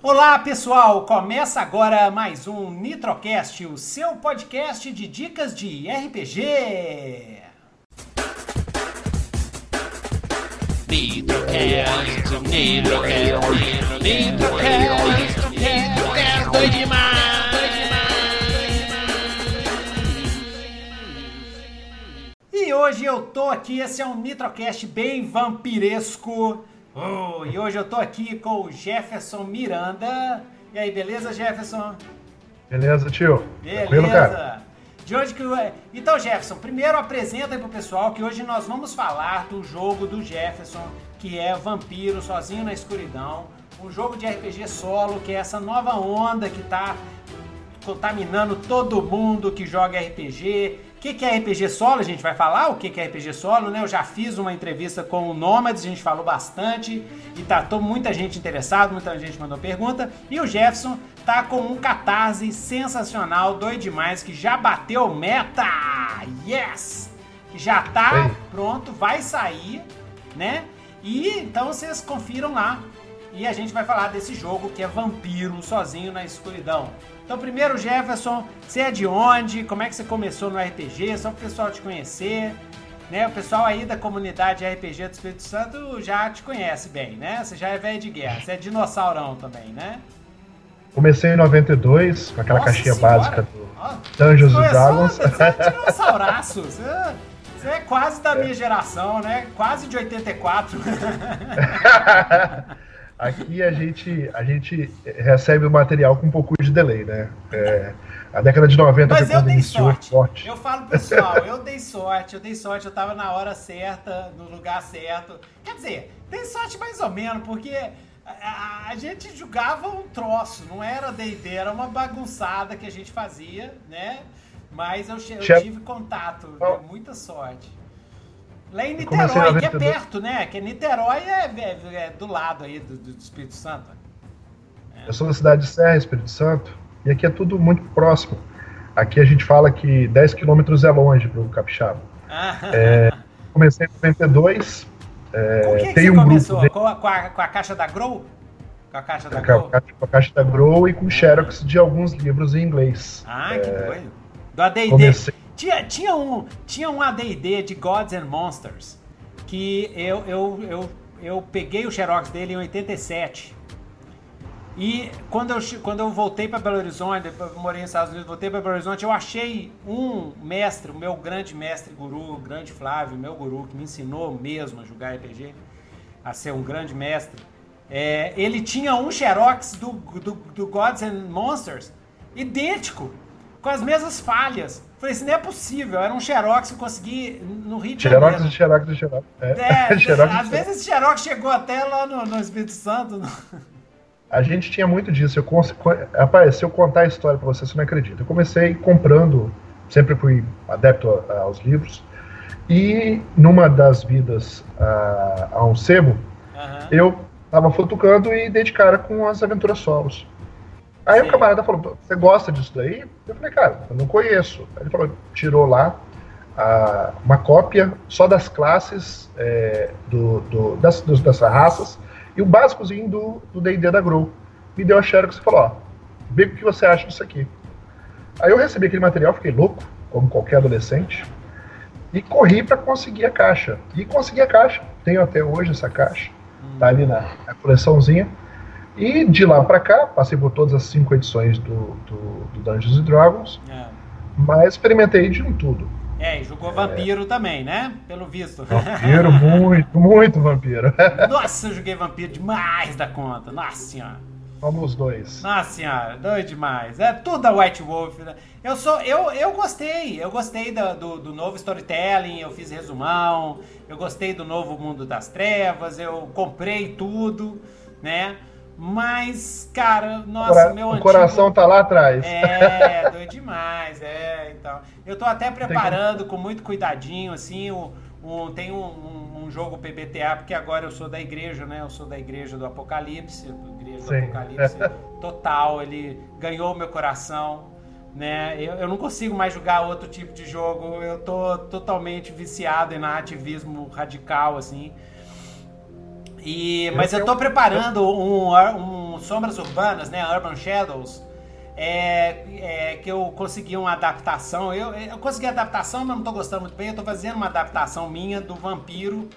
Olá pessoal, começa agora mais um Nitrocast, o seu podcast de dicas de RPG. Nitrocast, Nitrocast, Nitrocast, Nitrocast, doido demais, E hoje eu tô aqui, esse é um Nitrocast bem vampiresco. Oh, e hoje eu tô aqui com o Jefferson Miranda. E aí, beleza, Jefferson? Beleza, tio. Beleza. cara? De hoje que Então, Jefferson, primeiro apresenta aí pro pessoal que hoje nós vamos falar do jogo do Jefferson, que é Vampiro Sozinho na Escuridão. Um jogo de RPG solo, que é essa nova onda que tá contaminando todo mundo que joga RPG, o que, que é RPG solo? A gente vai falar o que, que é RPG solo, né? Eu já fiz uma entrevista com o Nômades, a gente falou bastante e tá muita gente interessada, muita gente mandou pergunta. E o Jefferson tá com um catarse sensacional, doido demais, que já bateu meta! Yes! Que já tá pronto, vai sair, né? E então vocês confiram lá. E a gente vai falar desse jogo que é Vampiro Sozinho na Escuridão. Então, primeiro, Jefferson, você é de onde? Como é que você começou no RPG? Só para o pessoal te conhecer. Né? O pessoal aí da comunidade RPG do Espírito Santo já te conhece bem, né? Você já é velho de guerra, você é dinossaurão também, né? Comecei em 92, com aquela Nossa caixinha senhora. básica do Dungeons and Dragons. Você é dinossauraço. Você, você é quase da minha geração, né? Quase de 84. Aqui a gente, a gente recebe o material com um pouco de delay, né? É, a década de 90 Mas quando iniciou sorte. forte. Eu falo pessoal, eu dei sorte, eu dei sorte, eu tava na hora certa, no lugar certo. Quer dizer, dei sorte mais ou menos, porque a, a gente jogava um troço, não era D&D, era uma bagunçada que a gente fazia, né? Mas eu, eu tive contato, muita sorte. Lá em Niterói, que é perto, né? Que Niterói é, é, é do lado aí do, do Espírito Santo. É. Eu sou da cidade de Serra, Espírito Santo, e aqui é tudo muito próximo. Aqui a gente fala que 10 quilômetros é longe para o Capixaba. Ah. É, comecei em 92. É, com que, que você um começou? De... Com, a, com, a, com, a, caixa da Grow? Com a caixa da Grow? Com a caixa da Grow e com ah. xerox de alguns livros em inglês. Ah, que é, doido. Do AD&D. Comecei... Tinha, tinha, um, tinha um AD&D de Gods and Monsters que eu, eu, eu, eu peguei o xerox dele em 87. E quando eu, quando eu voltei para Belo Horizonte, morei nos Estados Unidos, voltei para Belo Horizonte, eu achei um mestre, o meu grande mestre guru, o grande Flávio, meu guru, que me ensinou mesmo a jogar RPG, a ser um grande mestre. É, ele tinha um xerox do, do, do Gods and Monsters idêntico, com as mesmas falhas. Falei assim, não é possível. Era um Xerox que eu consegui no Rio de Janeiro. Xerox, Xerox, Xerox. É, é Xerox, às vezes esse Xerox chegou até lá no, no Espírito Santo. No... A gente tinha muito disso. Eu, rapaz, se eu contar a história para você, você não acredita. Eu comecei comprando, sempre fui adepto aos livros, e numa das vidas a, a um sebo, uhum. eu estava futucando e dei de cara com as aventuras solos. Aí Sim. o camarada falou, você gosta disso daí? Eu falei, cara, eu não conheço. Aí ele falou, tirou lá a, uma cópia só das classes é, do, do, das, dos, dessas raças e o básicozinho do D&D da Grow. Me deu a Xerox e falou, ó, vê o que você acha disso aqui. Aí eu recebi aquele material, fiquei louco, como qualquer adolescente, e corri para conseguir a caixa. E consegui a caixa. Tenho até hoje essa caixa. Tá ali na, na coleçãozinha. E de lá para cá, passei por todas as cinco edições do, do, do Dungeons Dragons, é. mas experimentei de um tudo. É, e jogou vampiro é. também, né? Pelo visto. Vampiro, muito, muito vampiro. Nossa, eu joguei vampiro demais da conta. Nossa senhora. Vamos dois. Nossa senhora, doido demais. É tudo da White Wolf. Né? Eu sou, eu, eu gostei. Eu gostei do, do, do, novo storytelling. Eu fiz resumão. Eu gostei do novo Mundo das Trevas. Eu comprei tudo, né? Mas, cara, nossa, Cora meu antigo... O coração tá lá atrás. É, doido demais, é, então. Eu tô até preparando com muito cuidadinho, assim, o, tem um, um, um, jogo PBTA, porque agora eu sou da igreja, né? Eu sou da igreja do Apocalipse, igreja do Sim. Apocalipse total, ele ganhou meu coração, né? Eu, eu não consigo mais jogar outro tipo de jogo, eu tô totalmente viciado em ativismo radical, assim. E, mas eu, tô preparando um, um o Sombras Urbanas, né? Urban Shadows. É, é, que eu consegui uma adaptação. Eu, eu consegui adaptação, mas não tô gostando muito bem. Eu tô fazendo uma adaptação minha do Vampiro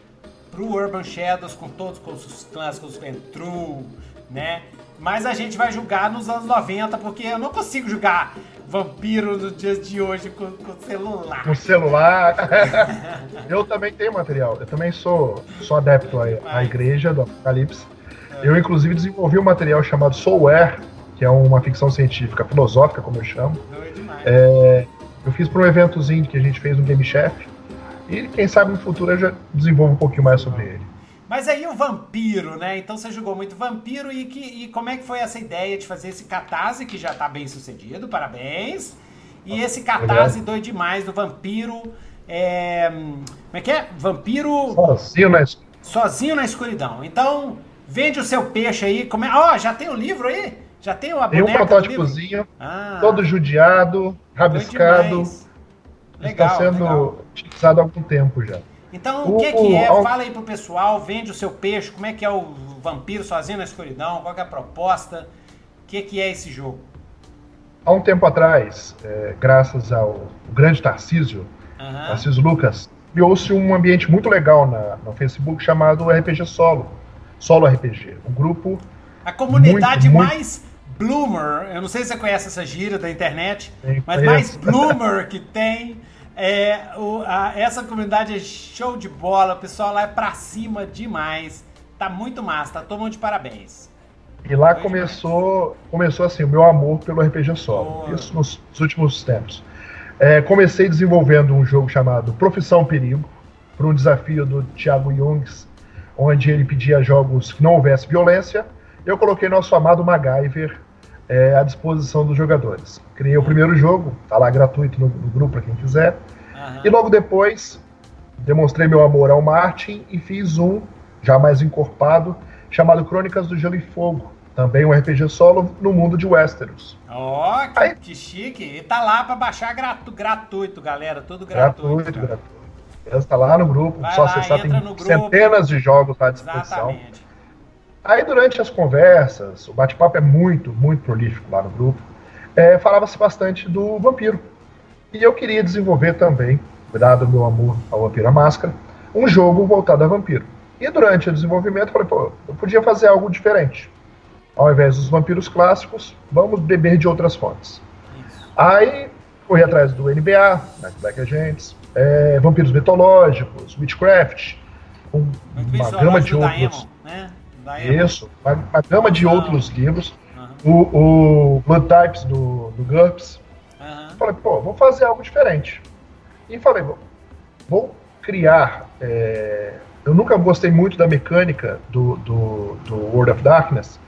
pro Urban Shadows com todos com os clássicos True, né? Mas a gente vai jogar nos anos 90, porque eu não consigo jogar vampiro nos dias de hoje com, com celular. Com celular. eu também tenho material. Eu também sou, sou adepto à, à igreja do Apocalipse. É. Eu, inclusive, desenvolvi um material chamado Soulware, que é uma ficção científica, filosófica, como eu chamo. É, eu fiz para um eventozinho que a gente fez no Game Chef. E quem sabe no futuro eu já desenvolvo um pouquinho mais sobre ele. Mas aí o vampiro, né? Então você jogou muito vampiro e, que, e como é que foi essa ideia de fazer esse catarse que já tá bem sucedido? Parabéns. E esse catarse doido demais do vampiro. É, como é que é? Vampiro. Sozinho na escuridão. Sozinho na escuridão. Então, vende o seu peixe aí. Ó, oh, já tem o livro aí? Já tem a Tem um protótipozinho, ah, todo judiado, rabiscado. Legal, está sendo legal. utilizado há algum tempo já. Então, o, o que, que é? O, Fala aí pro pessoal, vende o seu peixe, como é que é o vampiro sozinho na escuridão, qual é a proposta, o que, que é esse jogo? Há um tempo atrás, é, graças ao grande Tarcísio, uhum. Tarcísio Lucas, criou-se um ambiente muito legal na, no Facebook chamado RPG Solo, Solo RPG, um grupo... A comunidade muito, mais bloomer, eu não sei se você conhece essa gíria da internet, Sim, mas mais bloomer que tem é, o, a, essa comunidade é show de bola, o pessoal lá é pra cima demais. Tá muito massa, tá todo mundo de parabéns. E lá começou, começou assim, o meu amor pelo RPG solo. Boa. Isso nos, nos, últimos tempos. É, comecei desenvolvendo um jogo chamado Profissão Perigo, por um desafio do Thiago Jungs, onde ele pedia jogos que não houvesse violência. Eu coloquei nosso amado MacGyver é, à disposição dos jogadores. Criei o primeiro jogo, tá lá gratuito no, no grupo para quem quiser. Uhum. E logo depois demonstrei meu amor ao Martin e fiz um já mais encorpado chamado Crônicas do Gelo e Fogo, também um RPG solo no mundo de Westeros. Ó, oh, que, que, chique! E tá lá para baixar gratu, gratuito, galera, tudo gratuito. Gratuito, cara. gratuito. Está lá no grupo, Vai só lá, acessar, tem centenas de jogos à disposição. Exatamente. Aí durante as conversas, o bate-papo é muito, muito prolífico lá no grupo, é, falava-se bastante do vampiro. E eu queria desenvolver também, dado o meu amor ao Vampiro a Máscara, um jogo voltado a vampiro. E durante o desenvolvimento eu falei, pô, eu podia fazer algo diferente. Ao invés dos vampiros clássicos, vamos beber de outras fontes. Isso. Aí corri atrás do NBA, Black Agents, é, vampiros mitológicos, Witchcraft, com uma gama de outros. Daemon, né? Isso, uma, uma gama de outros livros. Uhum. O, o Blood Types do, do GURPS. Uhum. Falei, pô, vou fazer algo diferente. E falei, vou, vou criar. É... Eu nunca gostei muito da mecânica do, do, do World of Darkness,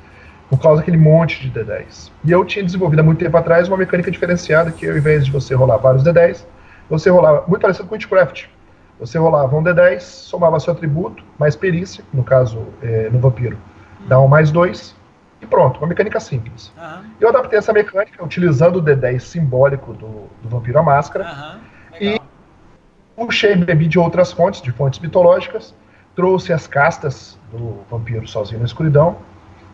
por causa daquele monte de D10. E eu tinha desenvolvido há muito tempo atrás uma mecânica diferenciada, que ao invés de você rolar vários D10, você rolava, muito parecido com Witchcraft, você rolava um D10, somava seu atributo, mais perícia, no caso, é, no vampiro, hum. dá um mais dois, e pronto, uma mecânica simples. Uhum. Eu adaptei essa mecânica utilizando o D10 simbólico do, do Vampiro à Máscara, uhum. e puxei, bebi de outras fontes, de fontes mitológicas, trouxe as castas do Vampiro Sozinho na Escuridão,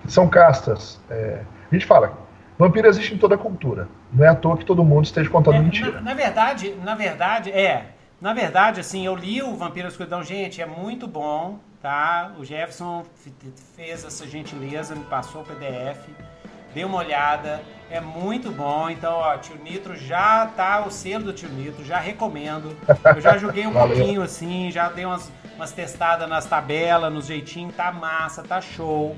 que são castas, é, a gente fala, vampiro existe em toda a cultura, não é à toa que todo mundo esteja contando é, mentira. Na, na verdade, na verdade, é, na verdade, assim, eu li o Vampiro da Escuridão, gente, é muito bom, tá? O Jefferson fez essa gentileza, me passou o PDF, dei uma olhada, é muito bom. Então, ó, Tio Nitro já tá o selo do Tio Nitro, já recomendo. Eu já joguei um pouquinho assim, já dei umas, umas testadas nas tabelas, nos jeitinhos, tá massa, tá show.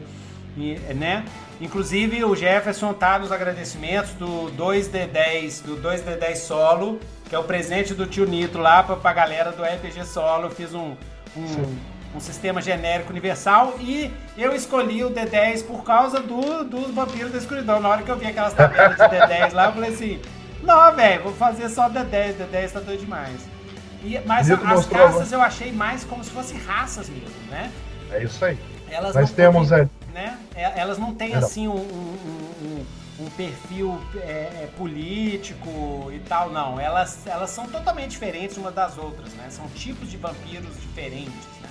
E, né? Inclusive o Jefferson tá nos agradecimentos do 2D10, do 2D10 solo que é o presente do tio Nitro lá pra, pra galera do RPG Solo. Eu fiz um, um, um, sistema genérico universal e eu escolhi o D10 por causa do, dos vampiros da escuridão. Na hora que eu vi aquelas tabelas de D10 lá, eu falei assim: não, velho, vou fazer só D10, D10 tá doido demais. E, mas Nito as caças eu achei mais como se fossem raças mesmo, né? É isso aí. Elas Nós temos. Têm, é... né? É, elas não têm assim um, um, um um perfil é, é, político e tal, não. Elas, elas são totalmente diferentes umas das outras, né? São tipos de vampiros diferentes, né?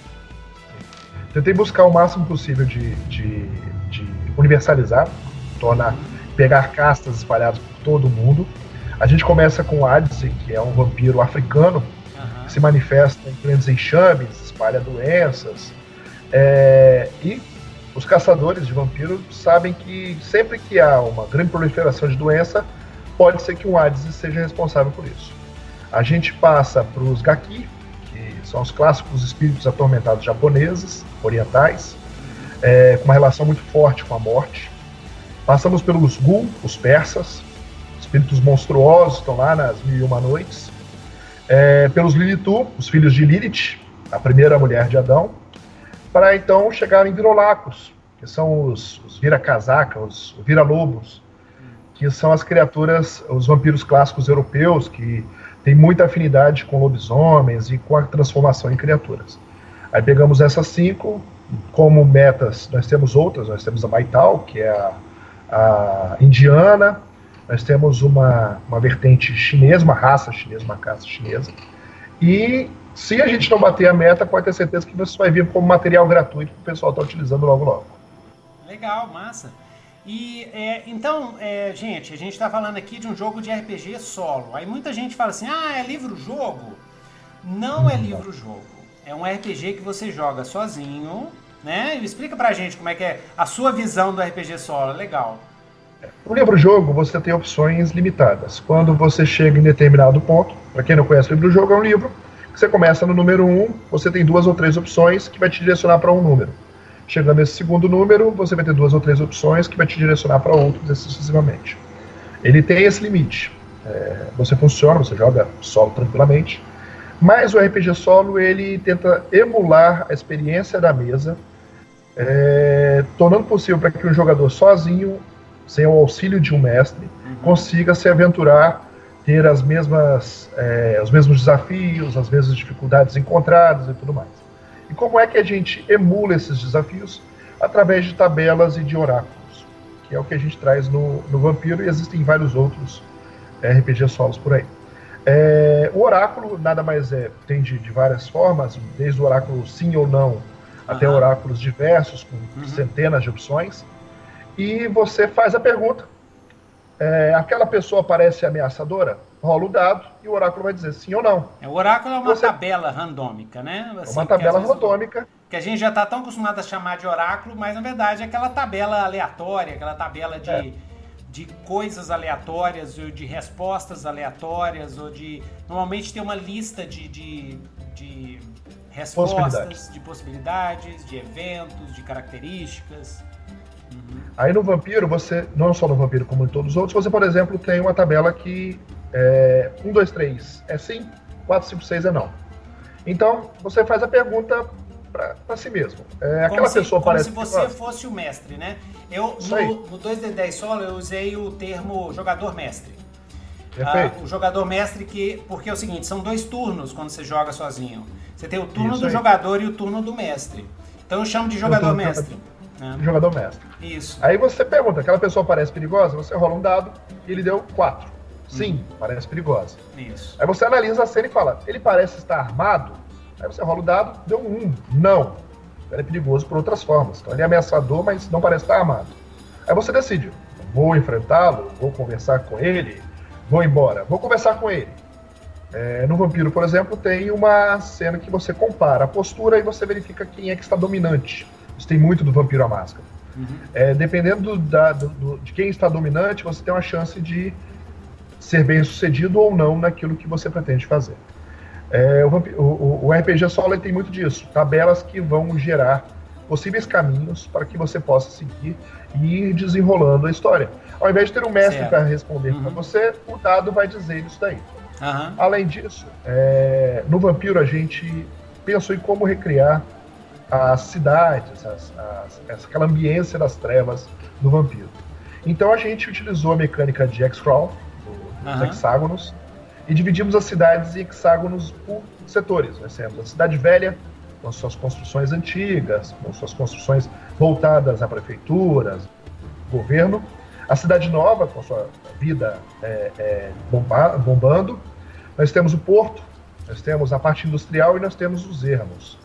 Tentei buscar o máximo possível de, de, de universalizar, tornar, pegar castas espalhadas por todo o mundo. A gente começa com Hades, que é um vampiro africano, uhum. que se manifesta em grandes enxames, espalha doenças. É, e os caçadores de vampiros sabem que sempre que há uma grande proliferação de doença, pode ser que um Hades seja responsável por isso. A gente passa para os Gaki, que são os clássicos espíritos atormentados japoneses, orientais, é, com uma relação muito forte com a morte. Passamos pelos Gul, os persas, espíritos monstruosos, estão lá nas Mil e Uma Noites. É, pelos Lilitu, os filhos de Lilith, a primeira mulher de Adão, para então chegar em Virolacos, que são os, os vira-casaca, os vira-lobos, que são as criaturas, os vampiros clássicos europeus, que têm muita afinidade com lobisomens e com a transformação em criaturas. Aí pegamos essas cinco, como metas, nós temos outras, nós temos a Maital, que é a, a indiana, nós temos uma, uma vertente chinesa, uma raça chinesa, uma caça chinesa, e se a gente não bater a meta, pode ter certeza que você vai vir como material gratuito que o pessoal está utilizando logo logo. Legal, massa. E é, então, é, gente, a gente está falando aqui de um jogo de RPG solo. Aí muita gente fala assim: ah, é livro-jogo. Não é livro-jogo. É um RPG que você joga sozinho, né? Explica pra gente como é que é a sua visão do RPG solo. Legal. No livro-jogo, você tem opções limitadas. Quando você chega em determinado ponto, para quem não conhece o livro-jogo, é um livro você começa no número 1, um, você tem duas ou três opções que vai te direcionar para um número. Chegando nesse segundo número, você vai ter duas ou três opções que vai te direcionar para outros, sucessivamente. Ele tem esse limite. É, você funciona, você joga solo tranquilamente, mas o RPG solo ele tenta emular a experiência da mesa, é, tornando possível para que um jogador sozinho, sem o auxílio de um mestre, uhum. consiga se aventurar ter as mesmas, é, os mesmos desafios, as mesmas dificuldades encontradas e tudo mais. E como é que a gente emula esses desafios? Através de tabelas e de oráculos, que é o que a gente traz no, no Vampiro e existem vários outros é, RPG solos por aí. É, o oráculo nada mais é, tem de, de, várias formas, desde o oráculo sim ou não, até uhum. oráculos diversos, com uhum. centenas de opções. E você faz a pergunta é, aquela pessoa parece ameaçadora, rola o dado e o oráculo vai dizer sim ou não. É, o oráculo é uma Você... tabela randômica, né? Assim, é uma tabela randômica. Que a gente já está tão acostumado a chamar de oráculo, mas na verdade é aquela tabela aleatória, aquela tabela de, é. de coisas aleatórias, ou de respostas aleatórias, ou de. Normalmente tem uma lista de, de, de respostas, possibilidades. de possibilidades, de eventos, de características. Uhum. Aí no Vampiro, você, não só no Vampiro como em todos os outros, você, por exemplo, tem uma tabela que é 1, 2, 3 é sim, 4, 5, 6 é não. Então, você faz a pergunta para si mesmo. É, aquela se, pessoa como parece. se você que... fosse o mestre, né? Eu, no, no 2D10 solo, eu usei o termo jogador-mestre. Ah, o jogador mestre que. Porque é o seguinte, são dois turnos quando você joga sozinho. Você tem o turno Isso do aí. jogador e o turno do mestre. Então eu chamo de jogador mestre. É. Jogador mestre. Isso. Aí você pergunta, aquela pessoa parece perigosa? Você rola um dado e ele deu quatro. Sim, uhum. parece perigosa. Isso. Aí você analisa a cena e fala, ele parece estar armado? Aí você rola o dado, deu um. Não. Ele é perigoso por outras formas. Então ele é ameaçador, mas não parece estar armado. Aí você decide, vou enfrentá-lo, vou conversar com ele, vou embora, vou conversar com ele. É, no Vampiro, por exemplo, tem uma cena que você compara a postura e você verifica quem é que está dominante. Isso tem muito do Vampiro à Máscara. Uhum. É, dependendo da, do, do, de quem está dominante, você tem uma chance de ser bem sucedido ou não naquilo que você pretende fazer. É, o, o, o, RPG solo tem muito disso, tabelas que vão gerar possíveis caminhos para que você possa seguir e ir desenrolando a história. Ao invés de ter um mestre para responder uhum. para você, o dado vai dizer isso daí. Uhum. Além disso, é, no Vampiro a gente pensou em como recriar as cidades, as, as, aquela ambiência das trevas do vampiro. Então a gente utilizou a mecânica de X-Crawl, do, dos uhum. hexágonos, e dividimos as cidades em hexágonos por setores. Nós temos a cidade velha, com suas construções antigas, com suas construções voltadas a prefeituras, governo, a cidade nova, com sua vida é, é, bomba, bombando, nós temos o porto, nós temos a parte industrial e nós temos os ermos.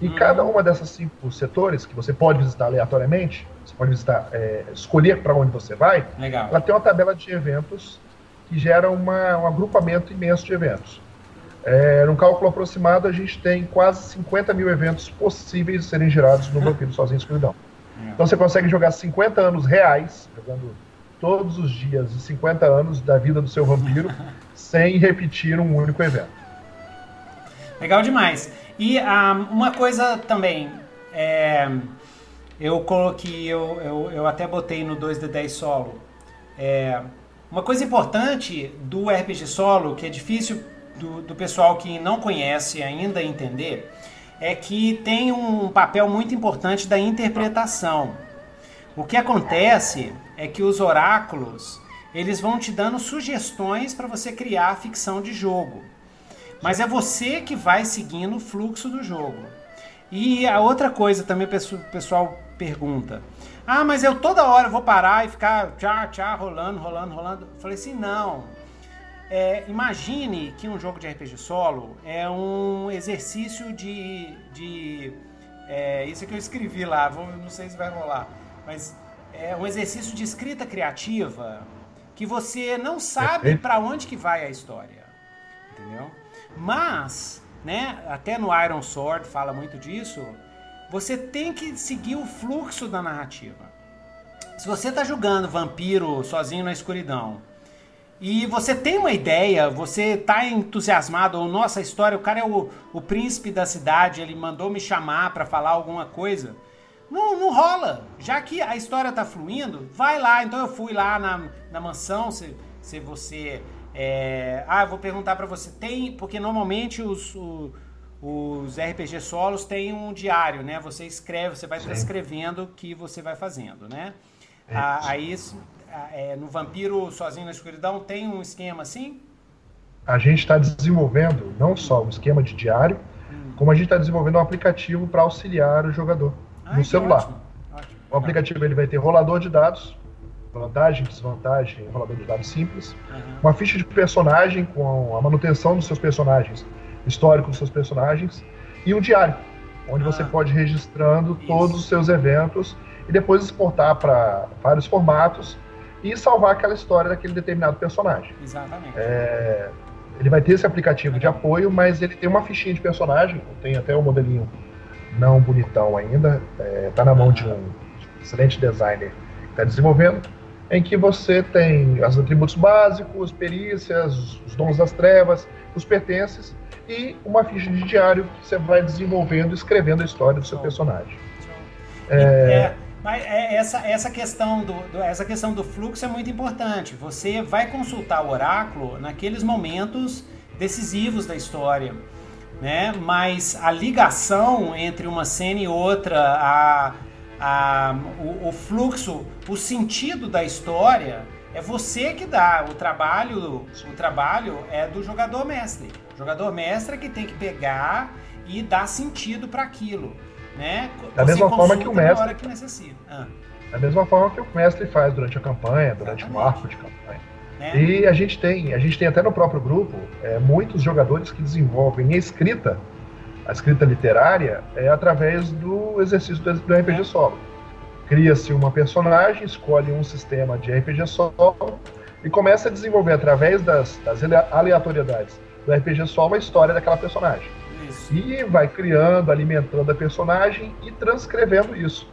E uhum. cada uma dessas cinco setores, que você pode visitar aleatoriamente, você onde está é, escolher para onde você vai, Legal. ela tem uma tabela de eventos que gera uma, um agrupamento imenso de eventos. É, num cálculo aproximado, a gente tem quase 50 mil eventos possíveis de serem gerados no Vampiro Sozinho Escuridão. Então você consegue jogar 50 anos reais, jogando todos os dias de 50 anos da vida do seu vampiro, sem repetir um único evento. Legal demais. E ah, uma coisa também, é, eu coloquei, eu, eu, eu até botei no 2D10 solo. É, uma coisa importante do RPG solo, que é difícil do, do pessoal que não conhece ainda entender, é que tem um papel muito importante da interpretação. O que acontece é que os oráculos eles vão te dando sugestões para você criar a ficção de jogo. Mas é você que vai seguindo o fluxo do jogo. E a outra coisa também o pessoal pergunta: Ah, mas eu toda hora vou parar e ficar tchá, tchá, rolando, rolando, rolando. Eu falei assim: não. É, imagine que um jogo de RPG solo é um exercício de. de é, isso que eu escrevi lá, vou, não sei se vai rolar, mas é um exercício de escrita criativa que você não sabe para onde que vai a história, entendeu? Mas, né, até no Iron Sword fala muito disso, você tem que seguir o fluxo da narrativa. Se você está jogando vampiro sozinho na escuridão e você tem uma ideia, você está entusiasmado, ou nossa, história, o cara é o, o príncipe da cidade, ele mandou me chamar para falar alguma coisa. Não, não rola. Já que a história está fluindo, vai lá. Então eu fui lá na, na mansão, se, se você é, ah, eu vou perguntar para você, tem, porque normalmente os, o, os RPG solos têm um diário, né? Você escreve, você vai escrevendo o que você vai fazendo, né? É. Ah, aí é, no Vampiro Sozinho na Escuridão tem um esquema assim? A gente está desenvolvendo não só um esquema de diário, hum. como a gente está desenvolvendo um aplicativo para auxiliar o jogador Ai, no celular. Ótimo, ótimo. O aplicativo ele vai ter rolador de dados, vantagem, desvantagem, rolador de dados simples, uhum. uma ficha de personagem com a manutenção dos seus personagens, histórico dos seus personagens, e um diário, onde você ah. pode ir registrando Isso. todos os seus eventos e depois exportar para vários formatos e salvar aquela história daquele determinado personagem. Exatamente. É, ele vai ter esse aplicativo de apoio, mas ele tem uma fichinha de personagem, tem até um modelinho não bonitão ainda, está é, na mão de um excelente designer que está desenvolvendo em que você tem os atributos básicos, perícias, os dons das trevas, os pertences e uma ficha de diário que você vai desenvolvendo, escrevendo a história do seu personagem. É... é, mas é, essa, essa, questão do, do, essa questão do fluxo é muito importante. Você vai consultar o oráculo naqueles momentos decisivos da história. Né? Mas a ligação entre uma cena e outra, a, a, o, o, fluxo, o sentido da história é você que dá. O trabalho, o trabalho é do jogador mestre. O jogador mestre é que tem que pegar e dar sentido para aquilo, né? Da você mesma forma que o mestre. hora que necessita. Ah. Da mesma forma que o mestre faz durante a campanha, durante Exatamente. o arco de campanha. É. E a gente tem, a gente tem até no próprio grupo é, muitos jogadores que desenvolvem a escrita a escrita literária é através do exercício do, RPG solo. Cria-se uma personagem, escolhe um sistema de RPG solo e começa a desenvolver através das, das aleatoriedades do RPG solo a história daquela personagem. Isso. E vai criando, alimentando a personagem e transcrevendo isso.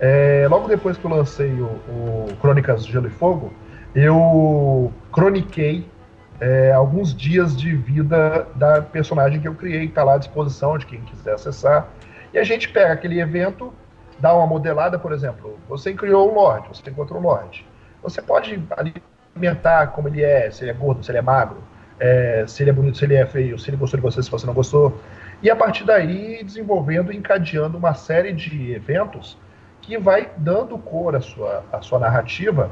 É, logo depois que eu lancei o, o Crônicas Gelo e Fogo, eu croniquei é, alguns dias de vida da personagem que eu criei, que está lá à disposição de quem quiser acessar. E a gente pega aquele evento, dá uma modelada, por exemplo, você criou um Lorde, você encontrou um Lorde. Você pode alimentar como ele é, se ele é gordo, se ele é magro, é, se ele é bonito, se ele é feio, se ele gostou de você, se você não gostou. E a partir daí, desenvolvendo, encadeando uma série de eventos que vai dando cor à sua, à sua narrativa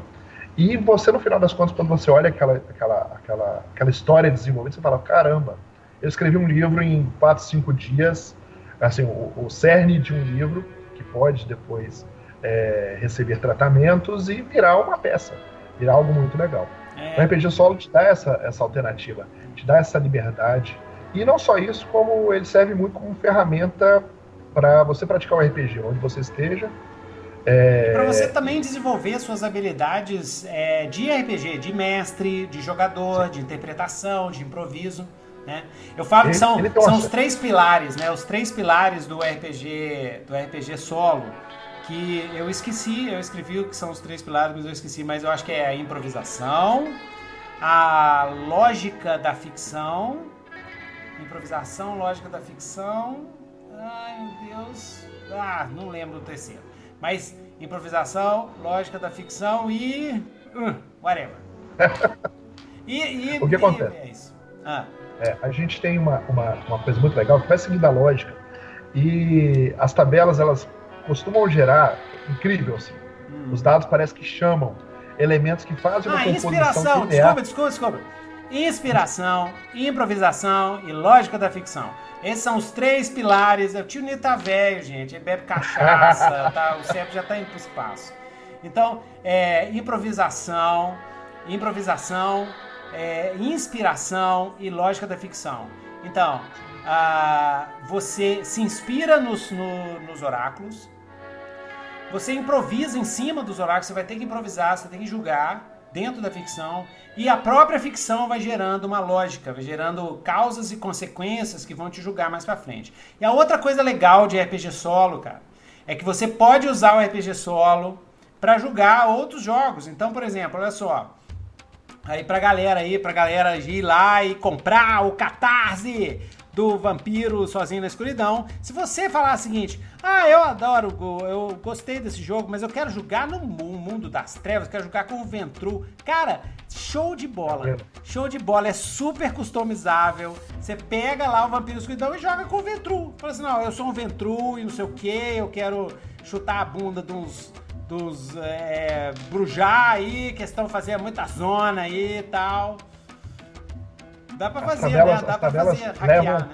e você, no final das contas, quando você olha aquela, aquela, aquela, aquela história desenvolvida, você fala: caramba, eu escrevi um livro em 4, 5 dias, assim, o, o cerne de um livro, que pode depois é, receber tratamentos e virar uma peça, virar algo muito legal. É. O RPG Solo te dá essa, essa alternativa, te dá essa liberdade. E não só isso, como ele serve muito como ferramenta para você praticar o RPG, onde você esteja, É... Para você também desenvolver suas habilidades é, de RPG, de mestre, de jogador, Sim. de interpretação, de improviso. Né? Eu falo ele, que são, são os três pilares, né? Os três pilares do RPG, do RPG solo. Que eu esqueci, eu escrevi o que são os três pilares, mas eu esqueci, mas eu acho que é a improvisação, a lógica da ficção. Improvisação, lógica da ficção. Ai meu Deus. Ah, não lembro o terceiro. Mas improvisação, lógica da ficção e. Uh, whatever. e, e, o que acontece? É isso. Ah. É, a gente tem uma, uma, uma, coisa muito legal que vai seguindo a lógica. E as tabelas, elas costumam gerar, incrível assim. Hum. Os dados parece que chamam elementos que fazem uma ah, composição inspiração, desculpa, desculpa, desculpa. Inspiração, improvisação e lógica da ficção. Esses são os três pilares. O tio Nito tá velho, gente. Ele bebe cachaça, tá? o cérebro já está indo para o espaço. Então, é, improvisação, improvisação, é, inspiração e lógica da ficção. Então, você se inspira nos, no, nos oráculos, você improvisa em cima dos oráculos, você vai ter que improvisar, você tem que julgar dentro da ficção e a própria ficção vai gerando uma lógica, vai gerando causas e consequências que vão te julgar mais para frente. E a outra coisa legal de RPG solo, cara, é que você pode usar o RPG solo para julgar outros jogos. Então, por exemplo, olha só, aí pra galera aí, pra galera ir lá e comprar o Catarse do vampiro sozinho na escuridão. Se você falar o seguinte, ah, eu adoro, eu gostei desse jogo, mas eu quero jogar no mundo das trevas, quero jogar com o Ventru. Cara, show de bola. Show de bola, é super customizável. Você pega lá o vampiro escuridão e joga com o Ventru. Fala assim, não, eu sou um Ventru e não sei o que, eu quero chutar a bunda dos dos é, brujar aí, que estão fazendo muita zona aí e tal. Dá pra fazer, tabelas, né? Dá pra fazer, hackear, levam... né?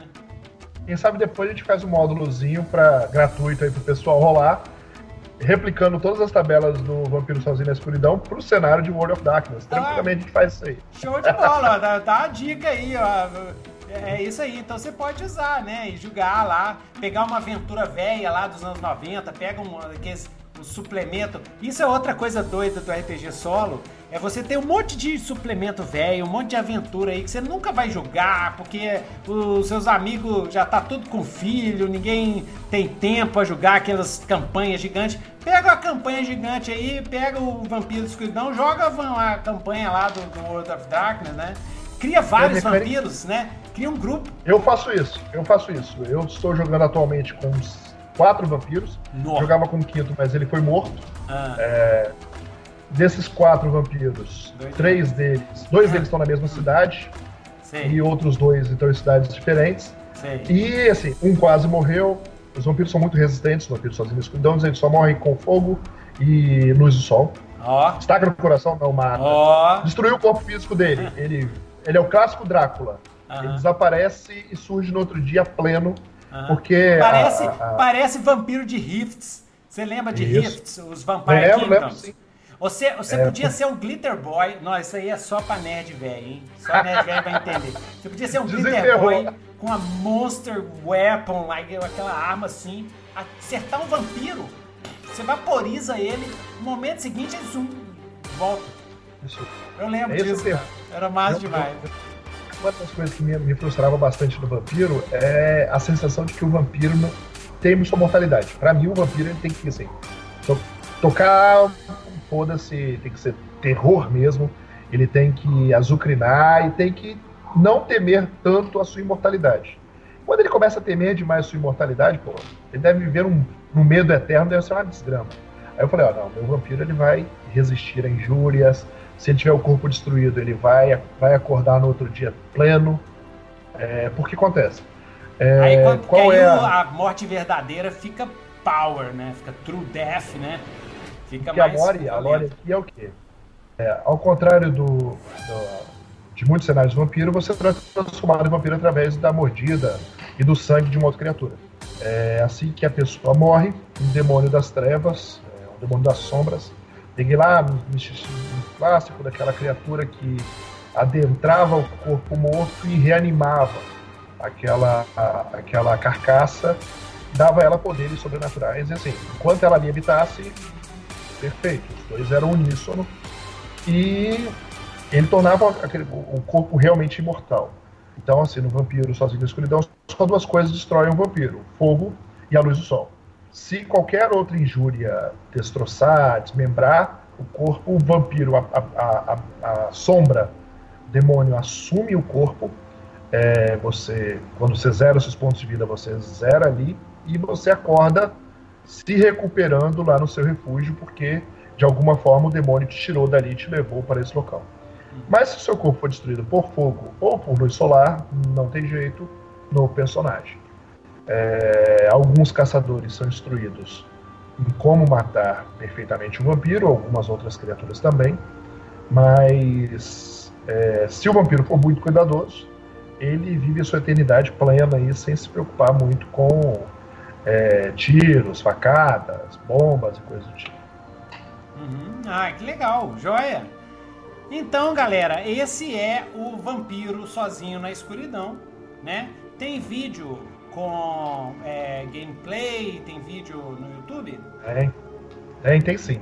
Quem sabe depois a gente faz um módulozinho pra, gratuito aí pro pessoal rolar, replicando todas as tabelas do Vampiro Sozinho na Escuridão pro cenário de World of Darkness. Ah, Tranquilamente a gente faz isso aí. Show de bola, dá, dá a dica aí, ó. É isso aí, então você pode usar, né? E jogar lá, pegar uma aventura velha lá dos anos 90, pega um, aqueles o suplemento. Isso é outra coisa doida do RPG solo. É você ter um monte de suplemento velho, um monte de aventura aí que você nunca vai jogar, porque os seus amigos já tá tudo com filho, ninguém tem tempo a jogar aquelas campanhas gigantes. Pega a campanha gigante aí, pega o Vampiro do Escuridão, joga a campanha lá do, do World of Darkness, né? Cria vários vampiros, né? Cria um grupo. Eu faço isso, eu faço isso. Eu estou jogando atualmente com quatro vampiros. Nossa. Jogava com o quinto, mas ele foi morto. Ah. É, desses quatro vampiros, dois três deles, dois ah. deles estão na mesma cidade e outros dois estão em cidades diferentes. E assim, um quase morreu. Os vampiros são muito resistentes, os vampiros sozinhos escuridão, eles só morrem com fogo e luz do sol. Oh. Estaca no coração, não mata. Oh. Destruiu o corpo físico dele. Ele, ele é o clássico Drácula. Ele desaparece e surge no outro dia pleno porque. Parece, a, a... parece vampiro de Rifts. Você lembra de Isso. Rifts? Os Vampire lembro, Kingdoms? Lembro, sim. Você, você é, podia ser um Glitter Boy. Não, isso aí é só pra nerd velho, hein? Só nerd velho vai entender. Você podia ser um Glitter Boy com a Monster Weapon, aquela arma assim, acertar um vampiro. Você vaporiza ele, no momento seguinte ele zoom, volta. Eu lembro é disso. Era massa demais. Uma das coisas que me, me, frustrava bastante no vampiro é a sensação de que o vampiro não tem sua mortalidade. Para mim, o vampiro ele tem que, assim, to, tocar, foda-se, tem que ser terror mesmo, ele tem que azucrinar e tem que não temer tanto a sua imortalidade. Quando ele começa a temer demais a sua imortalidade, pô, ele deve viver um, um medo eterno, deve ser uma desgrama. Aí eu falei, ó, não, meu vampiro ele vai resistir a injúrias, se ele tiver o corpo destruído, ele vai, vai acordar no outro dia pleno. É, porque acontece. É, aí quando qual é a... a... morte verdadeira fica power, né? Fica true death, né? Fica porque mais. A Lore, a Lore aqui é o quê? É, ao contrário do, do, de muitos cenários de vampiro, você é transformado em vampiro através da mordida e do sangue de uma outra criatura. É assim que a pessoa morre, um demônio das trevas, é, um demônio das sombras, Peguei lá no, no clássico daquela criatura que adentrava o corpo morto e reanimava aquela, a, aquela carcaça dava ela poderes sobrenaturais. E assim, enquanto ela ali habitasse, perfeito. Os dois eram uníssono. E ele tornava aquele, o corpo realmente imortal. Então, assim, no vampiro sozinho na escuridão, só duas coisas destroem o vampiro: fogo e a luz do sol. Se qualquer outra injúria destroçar, desmembrar o corpo, o vampiro, a, a, a, a sombra, o demônio assume o corpo. É, você, quando você zera seus pontos de vida, você zera ali e você acorda se recuperando lá no seu refúgio, porque de alguma forma o demônio te tirou dali e te levou para esse local. Mas se o seu corpo for destruído por fogo ou por luz solar, não tem jeito no personagem. É, alguns caçadores são instruídos em como matar perfeitamente um vampiro, algumas outras criaturas também, mas é, se o vampiro for muito cuidadoso, ele vive a sua eternidade plena aí, sem se preocupar muito com é, tiros, facadas, bombas e coisas do tipo. Uhum. Ah, que legal, joia! Então, galera, esse é o Vampiro Sozinho na Escuridão, né? Tem vídeo com é, gameplay, tem vídeo no YouTube? Tem, tem, tem sim.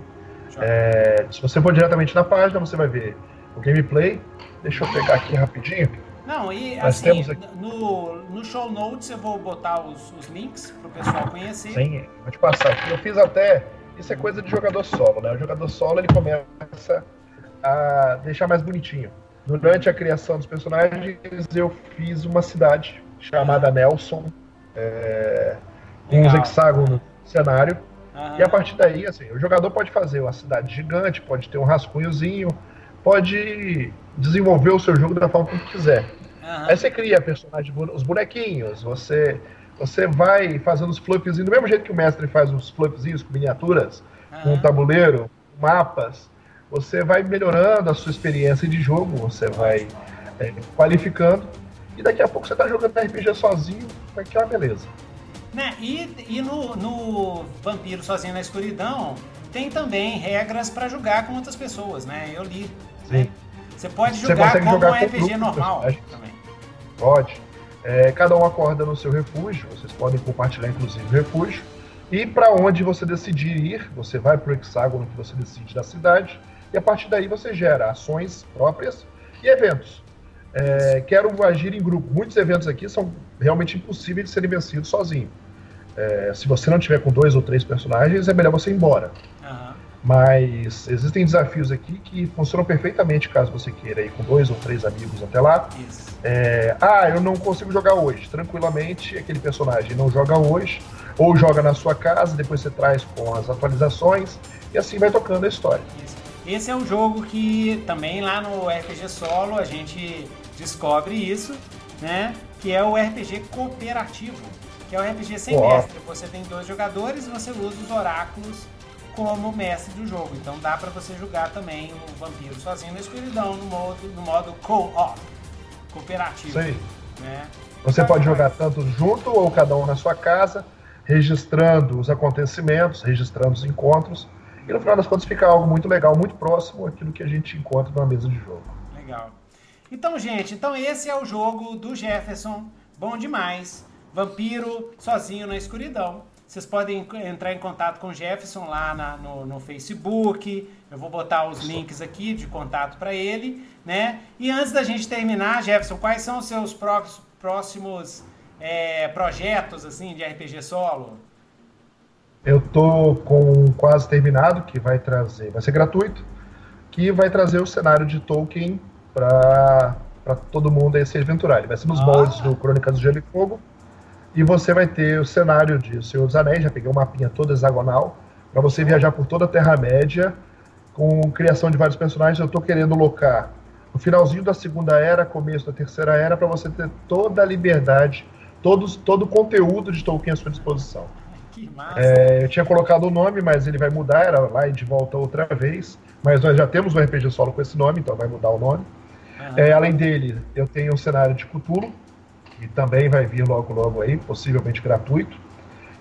É, se você for diretamente na página, você vai ver o gameplay. Deixa eu pegar aqui rapidinho. Não, e Nós assim, no, no show notes eu vou botar os, os links para o pessoal conhecer. Sim, vou te passar aqui. Eu fiz até. Isso é coisa de jogador solo, né? O jogador solo ele começa a deixar mais bonitinho. Durante a criação dos personagens, eu fiz uma cidade chamada Nelson, é, com uns hexágonos no cenário. Uhum. E a partir daí, assim, o jogador pode fazer uma cidade gigante, pode ter um rascunhozinho, pode desenvolver o seu jogo da forma que quiser. Uhum. Aí você cria personagem, os bonequinhos, você você vai fazendo os flupzinhos, do mesmo jeito que o mestre faz os flupzinhos com miniaturas, uhum. com tabuleiro, mapas, você vai melhorando a sua experiência de jogo, você vai é, qualificando, e daqui a pouco você está jogando RPG sozinho, vai que é uma beleza. Né? E, e no, no Vampiro Sozinho na Escuridão, tem também regras para jogar com outras pessoas, né? Eu li. Né? Você pode jogar você como jogar um RPG normal também. Pode. É, cada um acorda no seu refúgio, vocês podem compartilhar inclusive o refúgio. E para onde você decidir ir, você vai para o hexágono que você decide da cidade, e a partir daí você gera ações próprias e eventos. É, quero agir em grupo. Muitos eventos aqui são realmente impossíveis de serem vencidos sozinho. É, se você não tiver com dois ou três personagens, é melhor você ir embora. Uhum. Mas existem desafios aqui que funcionam perfeitamente caso você queira ir com dois ou três amigos até lá. É, ah, eu não consigo jogar hoje. Tranquilamente, aquele personagem não joga hoje, ou joga na sua casa, depois você traz com as atualizações, e assim vai tocando a história. Isso. Esse é um jogo que também lá no RPG Solo a gente descobre isso, né? Que é o RPG cooperativo, que é o RPG sem mestre. Você tem dois jogadores e você usa os oráculos como mestre do jogo. Então dá para você jogar também o vampiro sozinho na escuridão no modo, no modo co-op, cooperativo. Sim. Né? Você pode jogar tanto junto ou cada um na sua casa, registrando os acontecimentos, registrando os encontros e no final das contas fica algo muito legal, muito próximo àquilo que a gente encontra na mesa de jogo. Legal. Então, gente, então esse é o jogo do Jefferson. Bom demais. Vampiro sozinho na escuridão. Vocês podem entrar em contato com o Jefferson lá na, no, no, Facebook. Eu vou botar os links aqui de contato para ele, né? E antes da gente terminar, Jefferson, quais são os seus próximos é, projetos assim de RPG solo? Eu tô com quase terminado, que vai trazer, vai ser gratuito, que vai trazer o cenário de Tolkien para todo mundo aí se aventurar. Ele vai ser nos ah. moldes do Crônicas do Gelo e Fogo. E você vai ter o cenário de Senhor dos Anéis, já peguei um mapinha todo hexagonal, para você viajar por toda a Terra-média, com criação de vários personagens. Eu estou querendo locar no finalzinho da Segunda Era, começo da Terceira Era, para você ter toda a liberdade, todos, todo o conteúdo de Tolkien à sua disposição. Que massa. É, eu tinha colocado o nome, mas ele vai mudar, era lá e de volta outra vez. Mas nós já temos um RPG solo com esse nome, então vai mudar o nome. É, além dele, eu tenho um cenário de Cthulhu, que também vai vir logo logo aí, possivelmente gratuito.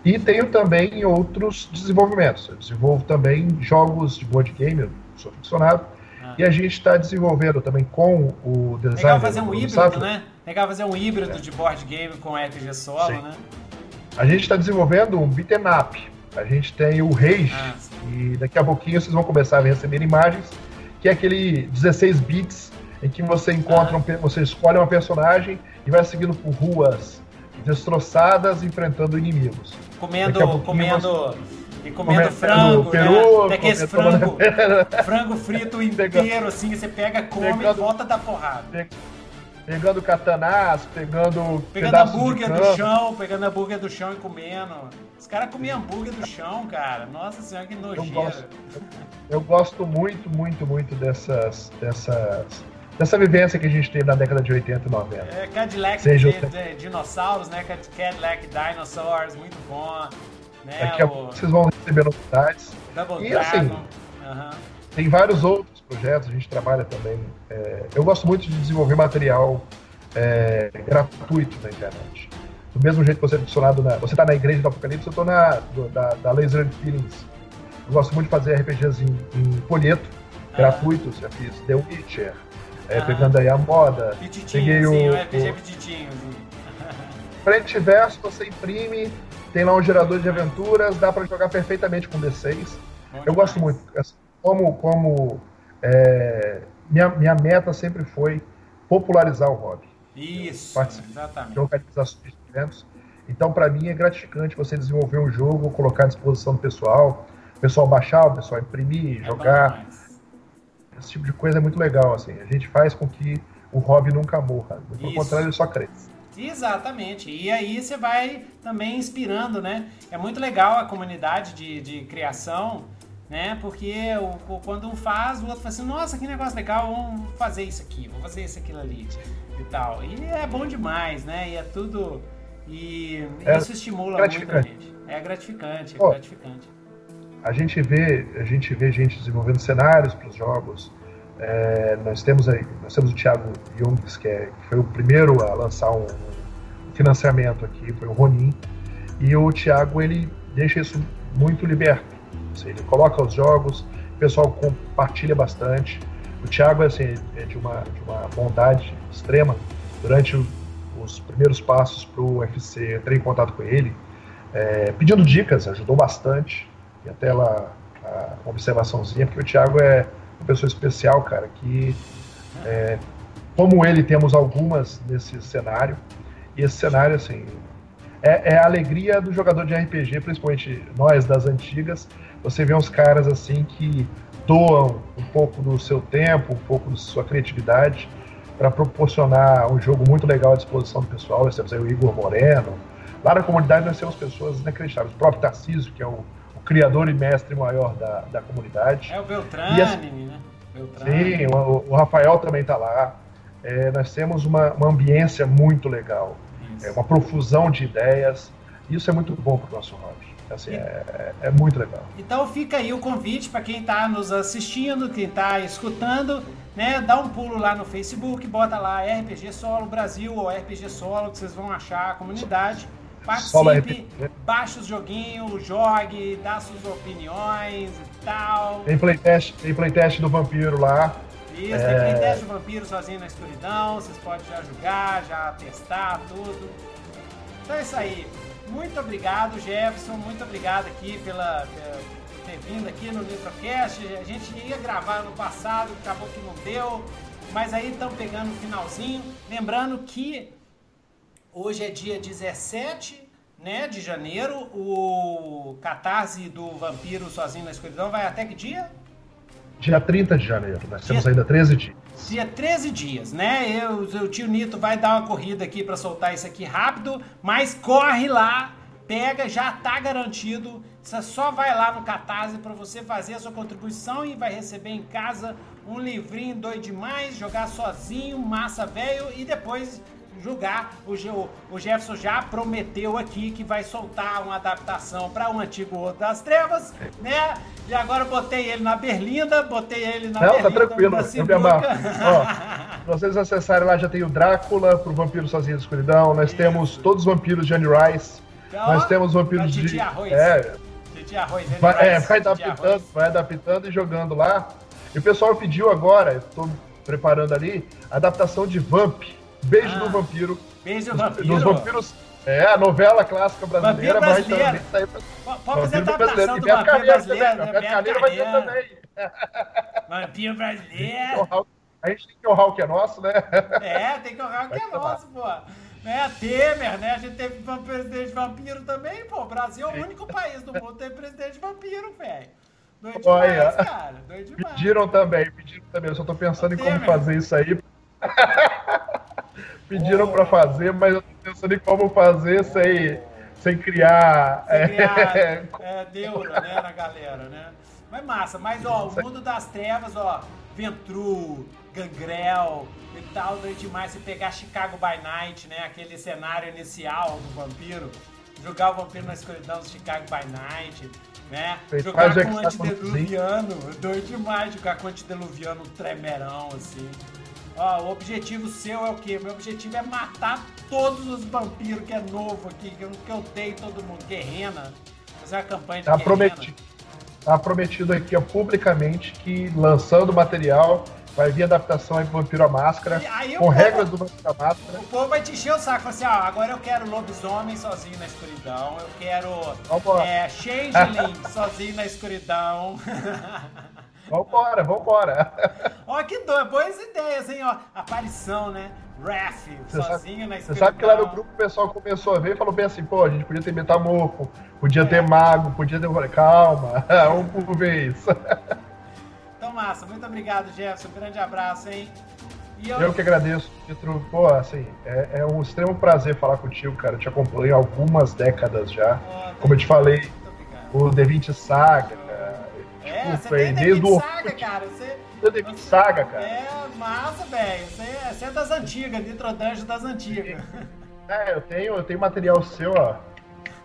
E tenho também outros desenvolvimentos. Eu desenvolvo também jogos de board game, eu sou ficcionado. Ah. E a gente está desenvolvendo também com o design. Legal fazer um híbrido, né? Legal fazer um híbrido é. de board game com RPG solo, Sim. né? A gente está desenvolvendo um beat'em up. A gente tem o Rage, ah, e daqui a pouquinho vocês vão começar a receber imagens, que é aquele 16 bits em que você encontra, um, você escolhe uma personagem e vai seguindo por ruas destroçadas, enfrentando inimigos. Comendo, comendo, você... e comendo, comendo frango, peru, né? Pega frango, frango frito inteiro, assim, você pega, come pegando, e volta da porrada. Pegando katanás, pegando. Pegando hambúrguer do chão, pegando hambúrguer do chão e comendo. Os caras comiam hambúrguer do chão, cara. Nossa senhora, que nojeira. Eu gosto, eu gosto muito, muito, muito dessas, dessas dessa vivência que a gente teve na década de 80 e 90. É, Cadillac Seja de, de, dinossauros, né? Cadillac Dinosaurs, muito bom. Né? Daqui a pouco vocês vão receber novidades. Double e assim, Dragon. assim, uhum. tem vários outros projetos, a gente trabalha também. É, eu gosto muito de desenvolver material é, gratuito na internet. Do mesmo jeito que você é adicionado na. Você está na igreja do Apocalipse, eu estou na do, da, da Laser Feelings. Eu gosto muito de fazer RPGs em, em folheto, ah. gratuitos. Já fiz The Witcher, é, pegando aí a moda. Peguei o, RPG o... petitinho. Frente e verso, você imprime, tem lá um gerador de aventuras, dá para jogar perfeitamente com D6. Bom eu gosto muito. Como, como é, minha, minha meta sempre foi popularizar o hobby. Isso, exatamente. De organizações de eventos. Então, para mim, é gratificante você desenvolver um jogo, colocar à disposição do pessoal, o pessoal baixar, o pessoal imprimir, é jogar esse tipo de coisa é muito legal, assim. A gente faz com que o hobby nunca morra. Pelo contrário, ele só cresce. Exatamente. E aí você vai também inspirando, né? É muito legal a comunidade de, de criação, né? Porque o, quando um faz, o outro fala assim, nossa, que negócio legal, vamos fazer isso aqui, vamos fazer isso aquilo ali e tal. E é bom demais, né? E é tudo. E é isso estimula muito a gente. É gratificante, é oh, gratificante a gente vê a gente vê gente desenvolvendo cenários para os jogos. É, nós temos aí, nós temos o Thiago Jungs, que, é, que foi o primeiro a lançar um, financiamento aqui, foi o Ronin. E o Thiago ele deixa isso muito liberto. Seja, ele coloca os jogos, o pessoal compartilha bastante. O Thiago assim, é de uma, de uma bondade extrema. Durante os primeiros passos para o UFC, entrei em contato com ele, é, pedindo dicas, ajudou bastante. E até lá, uma observaçãozinha, porque o Thiago é uma pessoa especial, cara, que é, como ele temos algumas nesse cenário, e esse cenário, assim, é, é, a alegria do jogador de RPG, principalmente nós das antigas, você vê uns caras assim que doam um pouco do seu tempo, um pouco da sua criatividade para proporcionar um jogo muito legal à disposição do pessoal. Nós temos aí o Igor Moreno. Lá na comunidade nós temos pessoas inacreditáveis. O próprio Tarcísio, que é o criador e mestre maior da, da comunidade. É o Beltrame, assim, né? Beltrame. Sim, o, o, Rafael também está lá. É, nós temos uma, uma ambiência muito legal, é, uma profusão de ideias. Isso é muito bom para o nosso hobby. Assim, é, é, é, muito legal. Então fica aí o convite para quem está nos assistindo, quem está escutando, né? Dá um pulo lá no Facebook, bota lá RPG Solo Brasil ou RPG Solo, que vocês vão achar a comunidade. Participe, baixe os joguinhos, jogue, dá suas opiniões e tal. Tem playtest, tem playtest do vampiro lá. Isso, é... tem playtest do vampiro sozinho na escuridão. Vocês podem já jogar, já testar tudo. Então é isso aí. Muito obrigado, Jefferson. Muito obrigado aqui pela, pela ter vindo aqui no Nitrocast. A gente ia gravar no passado, acabou que não deu. Mas aí estão pegando o finalzinho. Lembrando que Hoje é dia 17 né, de janeiro. O Catarse do Vampiro Sozinho na Escuridão vai até que dia? Dia 30 de janeiro. Nós dia, temos ainda 13 dias. Dia 13 dias, né? Eu, o tio Nito vai dar uma corrida aqui para soltar isso aqui rápido, mas corre lá, pega, já tá garantido. Você só vai lá no Catarse para você fazer a sua contribuição e vai receber em casa um livrinho doido demais, jogar sozinho, massa velho e depois julgar. O, o Jefferson já prometeu aqui que vai soltar uma adaptação para um antigo Outro das Trevas, né? E agora botei ele na Berlinda, botei ele na Não, tá Berlinda. tá tranquilo, eu me amarro. Ó, vocês acessarem lá, já tem o Drácula pro Vampiro Sozinho da Escuridão, nós Isso. temos todos os vampiros de Anne Rice, então, nós temos vampiros de... Arroz. É, Arroz, vai, é, vai adaptando, vai adaptando e jogando lá. E o pessoal pediu agora, estou preparando ali, adaptação de Vamp, Beijo ah, do Vampiro. Beijo do Vampiro. Dos vampiros, É, a novela clássica brasileira, mas também sair pra... Pode fazer adaptação do Vampiro Brasileiro, né? Beto Carreiro vai ter também. Vampiro Brasileiro. A gente tem que honrar o que é nosso, né? É, tem que honrar o que é nosso, pô. É, Temer, né? A gente teve presidente vampiro também, pô. O Brasil é o único país do mundo que tem presidente vampiro, velho. Doido demais, Olha, cara. Doido demais. Pediram também, pediram também. Eu só tô pensando o em Temer. como fazer isso aí. pediram pra fazer, mas eu tô pensando em como fazer sem, sem criar. Sem criar é, é, neura, né, na galera, né? Mas massa, mas ó, o mundo das trevas, ó, Ventru, Gangrel e tal, durante mais, se pegar Chicago by Night, né? Aquele cenário inicial do vampiro, jogar o vampiro na escuridão do Chicago by Night, né? Jogar com antediluviano, doido demais jogar com antediluviano tremerão, assim. Ó, o objetivo seu é o quê? Meu objetivo é matar todos os vampiros que é novo aqui, que eu, que eu dei todo mundo. Guerrena. Fazer uma campanha tá Prometido. Tá prometido aqui ó, publicamente que lançando material Vai vir adaptação aí pro Vampiro à Máscara, com regras do Vampiro à Máscara. O povo vai te encher o saco, assim, ó, agora eu quero lobisomem sozinho na escuridão, eu quero é, Changeling sozinho na escuridão. Vambora, vambora. Ó, que doido, boas ideias, hein, ó. Aparição, né? Raph, sozinho sabe, na. Você sabe que lá no grupo o pessoal começou a ver e falou bem assim, pô, a gente podia ter metamorfo, podia é. ter mago, podia ter... Calma, um por vez. Então, massa. Muito obrigado, Jefferson. Um grande abraço, hein? Eu... eu... que agradeço, Pietro. Pô, assim, é, é, um extremo prazer falar contigo, cara. Eu te acompanho há algumas décadas já. Oh, Como eu te falei, o The 20 Saga. É, você tem The 20 Saga, cara. Você... The 20 Saga, cara. É, massa, velho. Você, você, é das antigas, Nitro Dungeon das antigas. É, eu tenho, eu tenho material seu, ó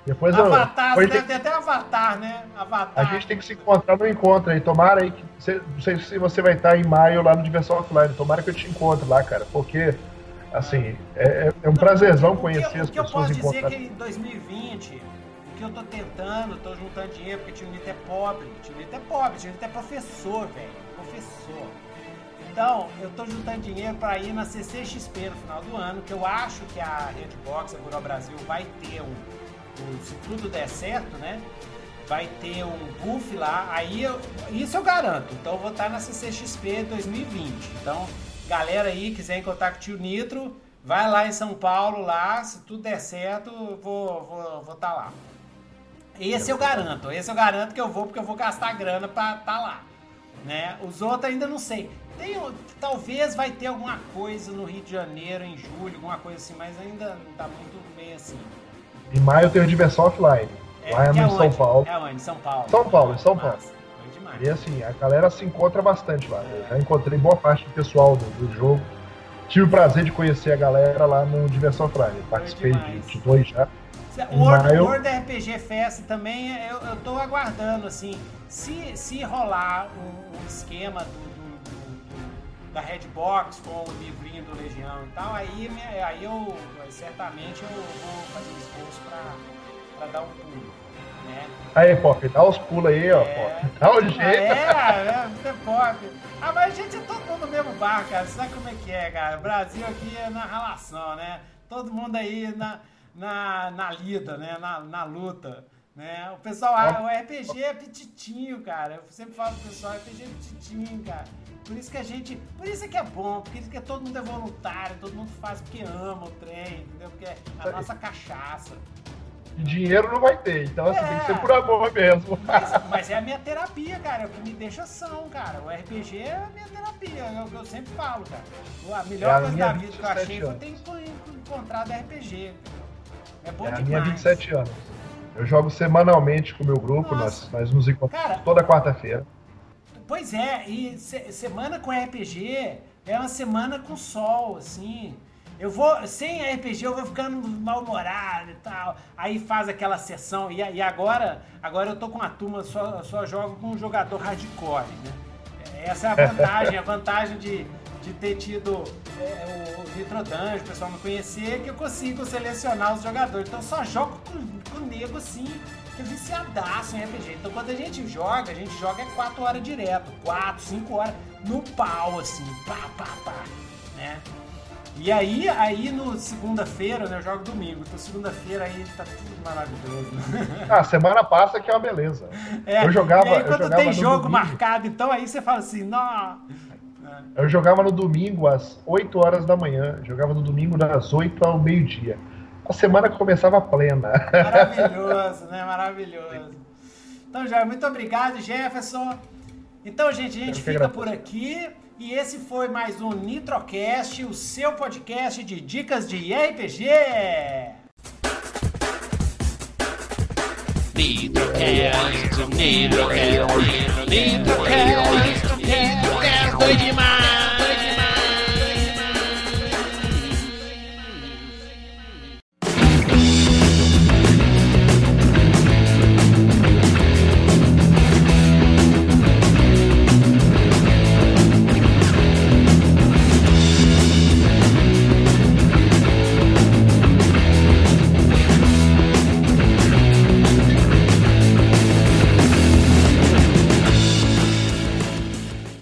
depois Avatar, eu, você deve ter até Avatar, né? Avatar. A gente tem que se encontrar no encontro aí. Tomara aí que. não sei se você vai estar em maio lá no Diversão Offline. Tomara que eu te encontre lá, cara. Porque, assim, é, é um prazerzão conhecer as pessoas. O que eu posso dizer é que em 2020, o que eu tô tentando, tô juntando dinheiro, porque Nito é pobre. Nito é pobre, Nito é professor, velho. Professor. Então, eu tô juntando dinheiro para ir na CCXP no final do ano, que eu acho que a Redbox, a Buró Brasil, vai ter um se tudo der certo, né? Vai ter um buff lá, aí eu, isso eu garanto. Então eu vou estar na CCXP 2020. Então, galera aí, quiser encontrar com o tio Nitro, vai lá em São Paulo, lá, se tudo der certo, vou vou vou estar lá. Esse eu garanto, esse eu garanto que eu vou porque eu vou gastar grana para estar tá lá, né? Os outros ainda não sei. Tem, talvez vai ter alguma coisa no Rio de Janeiro em julho, alguma coisa assim, mas ainda tá muito meio assim. Em maio tem o Diversão Offline. É, lá é em São Paulo. É onde? São Paulo. São Paulo, em São Paulo. E assim, a galera se encontra bastante lá. Eu já encontrei boa parte do pessoal do, do jogo. Tive o prazer de conhecer a galera lá no Diversão Offline. Participei de, de, dois já. O World, maio... World RPG Fest também, eu, eu tô aguardando, assim, se, se rolar um, um esquema do, da Redbox com o livrinho do Legião e tal, aí, aí eu certamente eu vou fazer um esforço para dar um pulo. Né? Aí, Pop, dá os pulos aí, ó. É, Pop. Dá o jeito. É, é, você Pop. Ah, mas a gente é todo mundo no mesmo bar, cara. Sabe como é que é, cara? O Brasil aqui é na relação, né? Todo mundo aí na, na, na lida, né? Na, na luta. Né? O pessoal, ah, o RPG é petitinho, cara. Eu sempre falo pro pessoal, RPG é petitinho, cara. Por isso que a gente. Por isso que é bom, por isso que todo mundo é voluntário, todo mundo faz porque ama o trem, entendeu? Porque é a nossa cachaça. E dinheiro não vai ter, então assim, é, tem que ser por amor mesmo. Mas, mas, é a minha terapia, cara, é o que me deixa são, cara. O RPG é a minha terapia, é o que eu sempre falo, cara. A melhor é a coisa da vida que eu achei foi ter encontrado RPG. É bom é demais. A minha 27 anos. Eu jogo semanalmente com o meu grupo, nós, nós nos encontramos cara, toda quarta-feira. Pois é, e se, semana com RPG é uma semana com sol, assim. Eu vou, sem RPG eu vou ficando mal-humorado e tal. Aí faz aquela sessão. E, e, agora, agora eu tô com uma turma, só, só jogo com um jogador hardcore, né? Essa é a vantagem, a vantagem de, de ter tido é, o Nitro Dungeon, o pessoal me conhecer, que eu consigo selecionar os jogadores. Então eu só jogo com, com nego assim é viciadaço em RPG. Então quando a gente joga, a gente joga 4 horas direto, 4, 5 horas no pau, assim, pá, pá, pá, né? E aí, aí no segunda-feira, né? Eu jogo domingo. Então segunda-feira aí tá tudo maravilhoso. Ah, semana passa que é uma beleza. É, eu jogava. E aí, quando jogava tem jogo domingo, marcado, então aí você fala assim, não. Eu jogava no domingo às 8 horas da manhã. Jogava no domingo das 8 ao meio-dia. A semana começava plena. Maravilhoso, né? Maravilhoso. Então, já muito obrigado, Jefferson. Então, gente, a gente fica por aqui. E esse foi mais um Nitrocast, o seu podcast de dicas de RPG. Nitrocast, Nitrocast, Nitrocast, Nitrocast, doido demais.